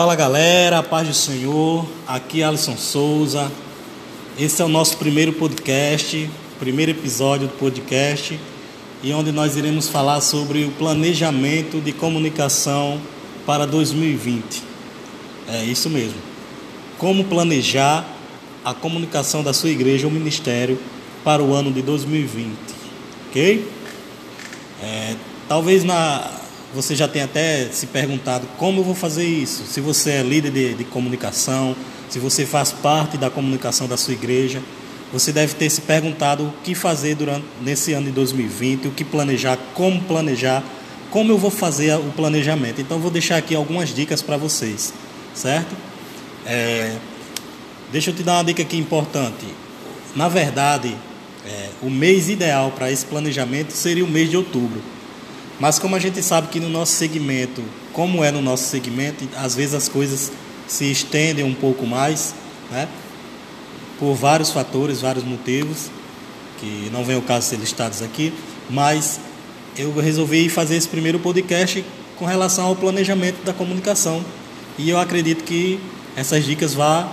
Fala galera, paz do Senhor, aqui é Alisson Souza. Esse é o nosso primeiro podcast, primeiro episódio do podcast, e onde nós iremos falar sobre o planejamento de comunicação para 2020. É isso mesmo. Como planejar a comunicação da sua igreja ou ministério para o ano de 2020, ok? É, talvez na você já tem até se perguntado como eu vou fazer isso. Se você é líder de, de comunicação, se você faz parte da comunicação da sua igreja, você deve ter se perguntado o que fazer durante nesse ano de 2020, o que planejar, como planejar, como eu vou fazer o planejamento. Então vou deixar aqui algumas dicas para vocês, certo? É, deixa eu te dar uma dica aqui importante. Na verdade, é, o mês ideal para esse planejamento seria o mês de outubro. Mas como a gente sabe que no nosso segmento, como é no nosso segmento, às vezes as coisas se estendem um pouco mais, né? Por vários fatores, vários motivos, que não vem o caso ser listados aqui, mas eu resolvi fazer esse primeiro podcast com relação ao planejamento da comunicação. E eu acredito que essas dicas vão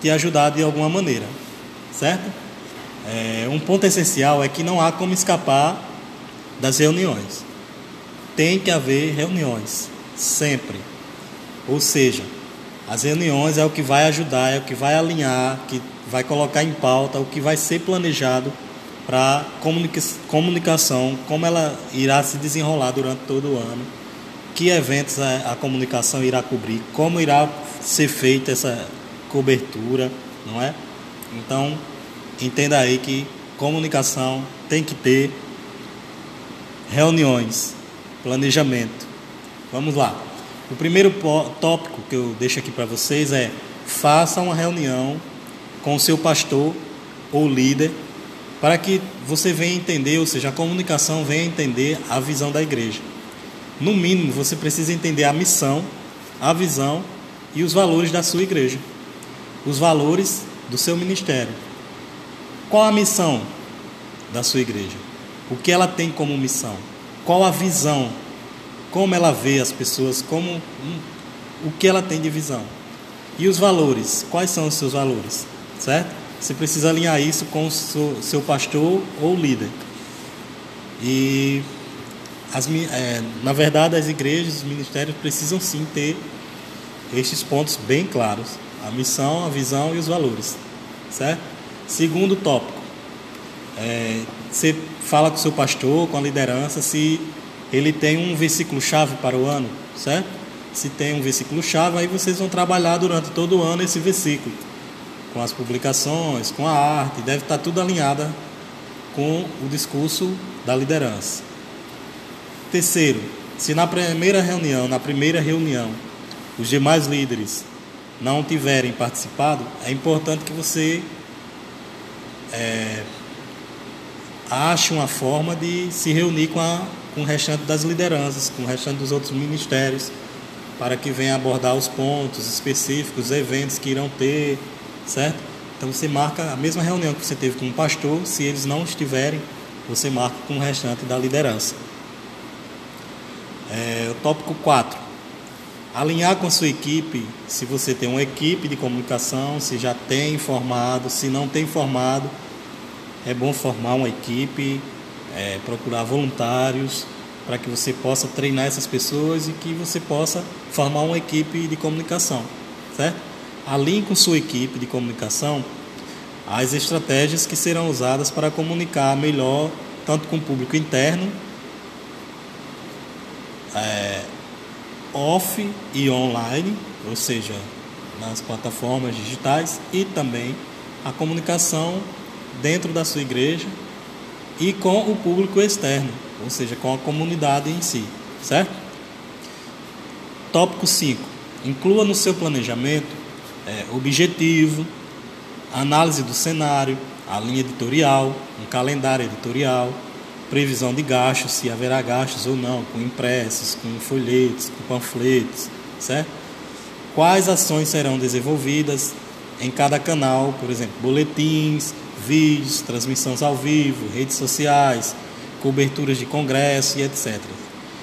te ajudar de alguma maneira, certo? É, um ponto essencial é que não há como escapar das reuniões tem que haver reuniões, sempre. Ou seja, as reuniões é o que vai ajudar, é o que vai alinhar, que vai colocar em pauta o que vai ser planejado para comunica comunicação, como ela irá se desenrolar durante todo o ano, que eventos a, a comunicação irá cobrir, como irá ser feita essa cobertura, não é? Então, entenda aí que comunicação tem que ter reuniões, planejamento. Vamos lá. O primeiro tópico que eu deixo aqui para vocês é: faça uma reunião com o seu pastor ou líder para que você venha entender, ou seja, a comunicação venha entender a visão da igreja. No mínimo, você precisa entender a missão, a visão e os valores da sua igreja, os valores do seu ministério. Qual a missão da sua igreja? O que ela tem como missão? Qual a visão, como ela vê as pessoas, como hum, o que ela tem de visão. E os valores, quais são os seus valores, certo? Você precisa alinhar isso com o seu, seu pastor ou líder. E as, é, na verdade as igrejas, os ministérios precisam sim ter estes pontos bem claros: a missão, a visão e os valores, certo? Segundo tópico, é, você fala com o seu pastor, com a liderança, se ele tem um versículo chave para o ano, certo? Se tem um versículo chave, aí vocês vão trabalhar durante todo o ano esse versículo, com as publicações, com a arte, deve estar tudo alinhada com o discurso da liderança. Terceiro, se na primeira reunião, na primeira reunião, os demais líderes não tiverem participado, é importante que você é, ache uma forma de se reunir com, a, com o restante das lideranças, com o restante dos outros ministérios, para que venha abordar os pontos específicos, os eventos que irão ter, certo? Então você marca a mesma reunião que você teve com o pastor, se eles não estiverem, você marca com o restante da liderança. É, o tópico 4. Alinhar com sua equipe, se você tem uma equipe de comunicação, se já tem formado, se não tem formado, é bom formar uma equipe, é, procurar voluntários para que você possa treinar essas pessoas e que você possa formar uma equipe de comunicação, certo? Alinhe com sua equipe de comunicação as estratégias que serão usadas para comunicar melhor tanto com o público interno, é, off e online, ou seja, nas plataformas digitais e também a comunicação dentro da sua igreja e com o público externo, ou seja, com a comunidade em si, certo? Tópico 5. Inclua no seu planejamento é, objetivo, análise do cenário, a linha editorial, um calendário editorial, previsão de gastos, se haverá gastos ou não, com impressos, com folhetos, com panfletos, certo? Quais ações serão desenvolvidas em cada canal, por exemplo, boletins, vídeos, transmissões ao vivo, redes sociais, coberturas de congresso e etc.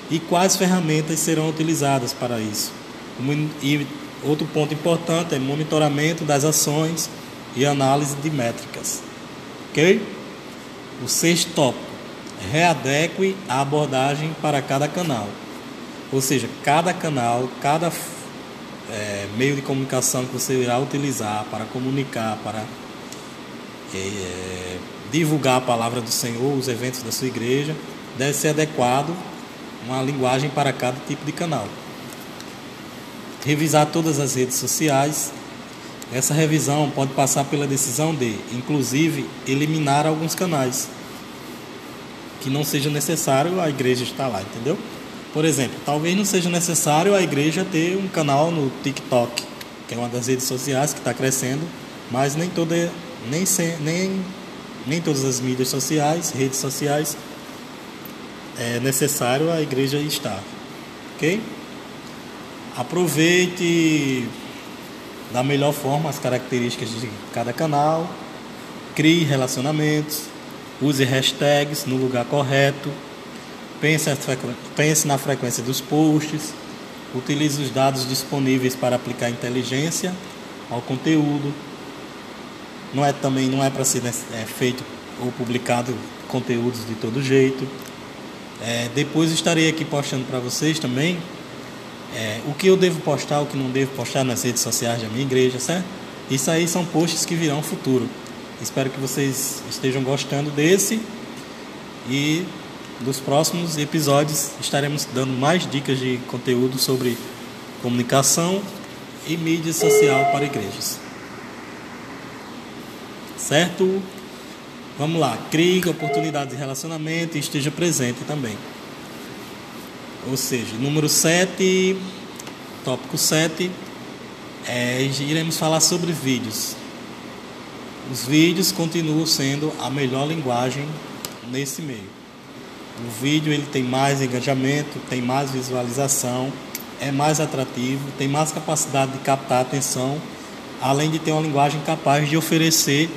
E quais ferramentas serão utilizadas para isso? E Outro ponto importante é monitoramento das ações e análise de métricas. Ok? O sexto tópico: readeque a abordagem para cada canal. Ou seja, cada canal, cada é, meio de comunicação que você irá utilizar para comunicar, para é, divulgar a palavra do Senhor, os eventos da sua igreja, deve ser adequado uma linguagem para cada tipo de canal. Revisar todas as redes sociais. Essa revisão pode passar pela decisão de, inclusive, eliminar alguns canais que não seja necessário a igreja estar lá, entendeu? Por exemplo, talvez não seja necessário a igreja ter um canal no TikTok, que é uma das redes sociais que está crescendo, mas nem toda, nem, nem, nem todas as mídias sociais, redes sociais, é necessário a igreja estar, ok? Aproveite da melhor forma as características de cada canal, crie relacionamentos, use hashtags no lugar correto pense, pense na frequência dos posts, utilize os dados disponíveis para aplicar inteligência ao conteúdo. Não é também não é para ser né, é, feito ou publicado conteúdos de todo jeito. É, depois estarei aqui postando para vocês também é, o que eu devo postar, o que não devo postar nas redes sociais da minha igreja, certo? Isso aí são posts que virão futuro. Espero que vocês estejam gostando desse e dos próximos episódios estaremos dando mais dicas de conteúdo sobre comunicação e mídia social para igrejas. Certo? Vamos lá, crie oportunidades de relacionamento e esteja presente também. Ou seja, número 7, tópico 7, é, iremos falar sobre vídeos. Os vídeos continuam sendo a melhor linguagem nesse meio. O vídeo ele tem mais engajamento, tem mais visualização, é mais atrativo, tem mais capacidade de captar a atenção, além de ter uma linguagem capaz de oferecer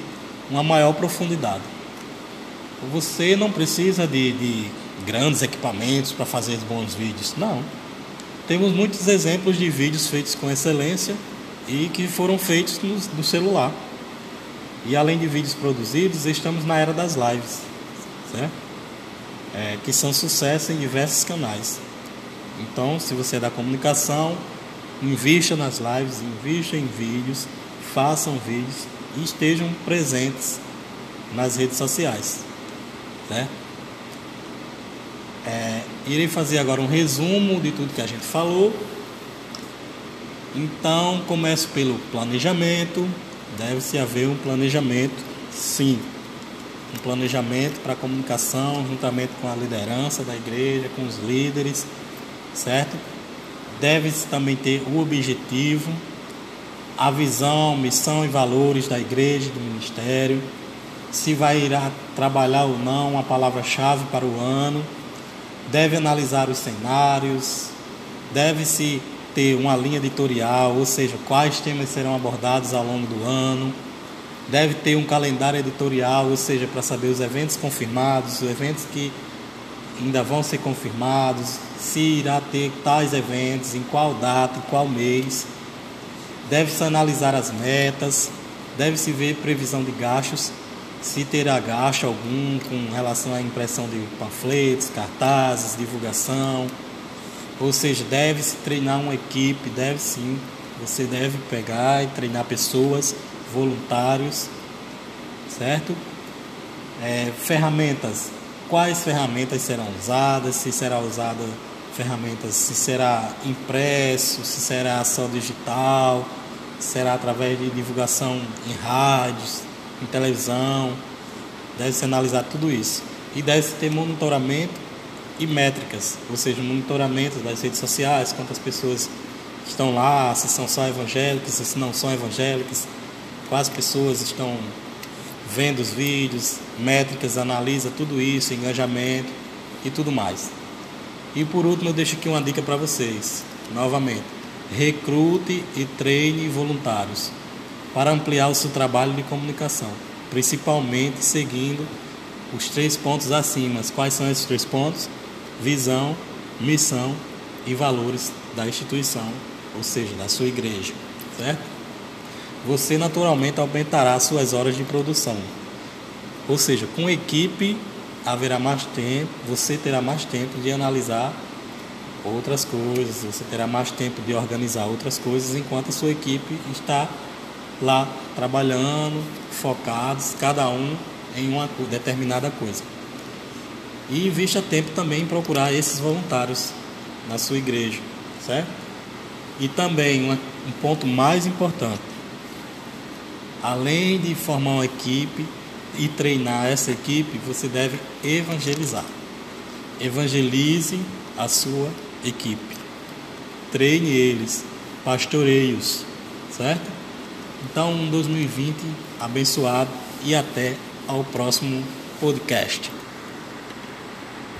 uma maior profundidade. Você não precisa de, de grandes equipamentos para fazer bons vídeos, não. Temos muitos exemplos de vídeos feitos com excelência e que foram feitos no, no celular. E além de vídeos produzidos, estamos na era das lives, certo? é, que são sucesso em diversos canais. Então, se você é da comunicação, invista nas lives, invista em vídeos, façam vídeos estejam presentes nas redes sociais. Né? É, irei fazer agora um resumo de tudo que a gente falou. Então, começo pelo planejamento. Deve-se haver um planejamento, sim, um planejamento para a comunicação, juntamente com a liderança da igreja, com os líderes, certo? Deve-se também ter o objetivo, a visão, missão e valores da igreja, do ministério, se vai irá trabalhar ou não a palavra-chave para o ano, deve analisar os cenários, deve-se ter uma linha editorial, ou seja, quais temas serão abordados ao longo do ano deve ter um calendário editorial, ou seja, para saber os eventos confirmados, os eventos que ainda vão ser confirmados, se irá ter tais eventos, em qual data, em qual mês. Deve-se analisar as metas, deve-se ver previsão de gastos, se terá gasto algum com relação à impressão de panfletos, cartazes, divulgação. Ou seja, deve-se treinar uma equipe, deve sim, você deve pegar e treinar pessoas voluntários, certo? É, ferramentas, quais ferramentas serão usadas, se será usada ferramentas, se será impresso, se será só digital, será através de divulgação em rádios, em televisão, deve-se analisar tudo isso. E deve-se ter monitoramento e métricas, ou seja, monitoramento das redes sociais, quantas pessoas estão lá, se são só evangélicas, se não são evangélicas, quais pessoas estão vendo os vídeos, métricas, analisa tudo isso, engajamento e tudo mais. E por último, eu deixo aqui uma dica para vocês, novamente. Recrute e treine voluntários para ampliar o seu trabalho de comunicação, principalmente seguindo os três pontos acima. Quais são esses três pontos? Visão, missão e valores da instituição ou seja, da sua igreja, certo? Você naturalmente aumentará suas horas de produção. Ou seja, com equipe haverá mais tempo, você terá mais tempo de analisar outras coisas, você terá mais tempo de organizar outras coisas enquanto a sua equipe está lá trabalhando, focados, cada um em uma determinada coisa. E invista tempo também em procurar esses voluntários na sua igreja, certo? E também um ponto mais importante, além de formar uma equipe e treinar essa equipe, você deve evangelizar. Evangelize a sua equipe. Treine eles, pastoreios, certo? Então, um 2020 abençoado e até ao próximo podcast.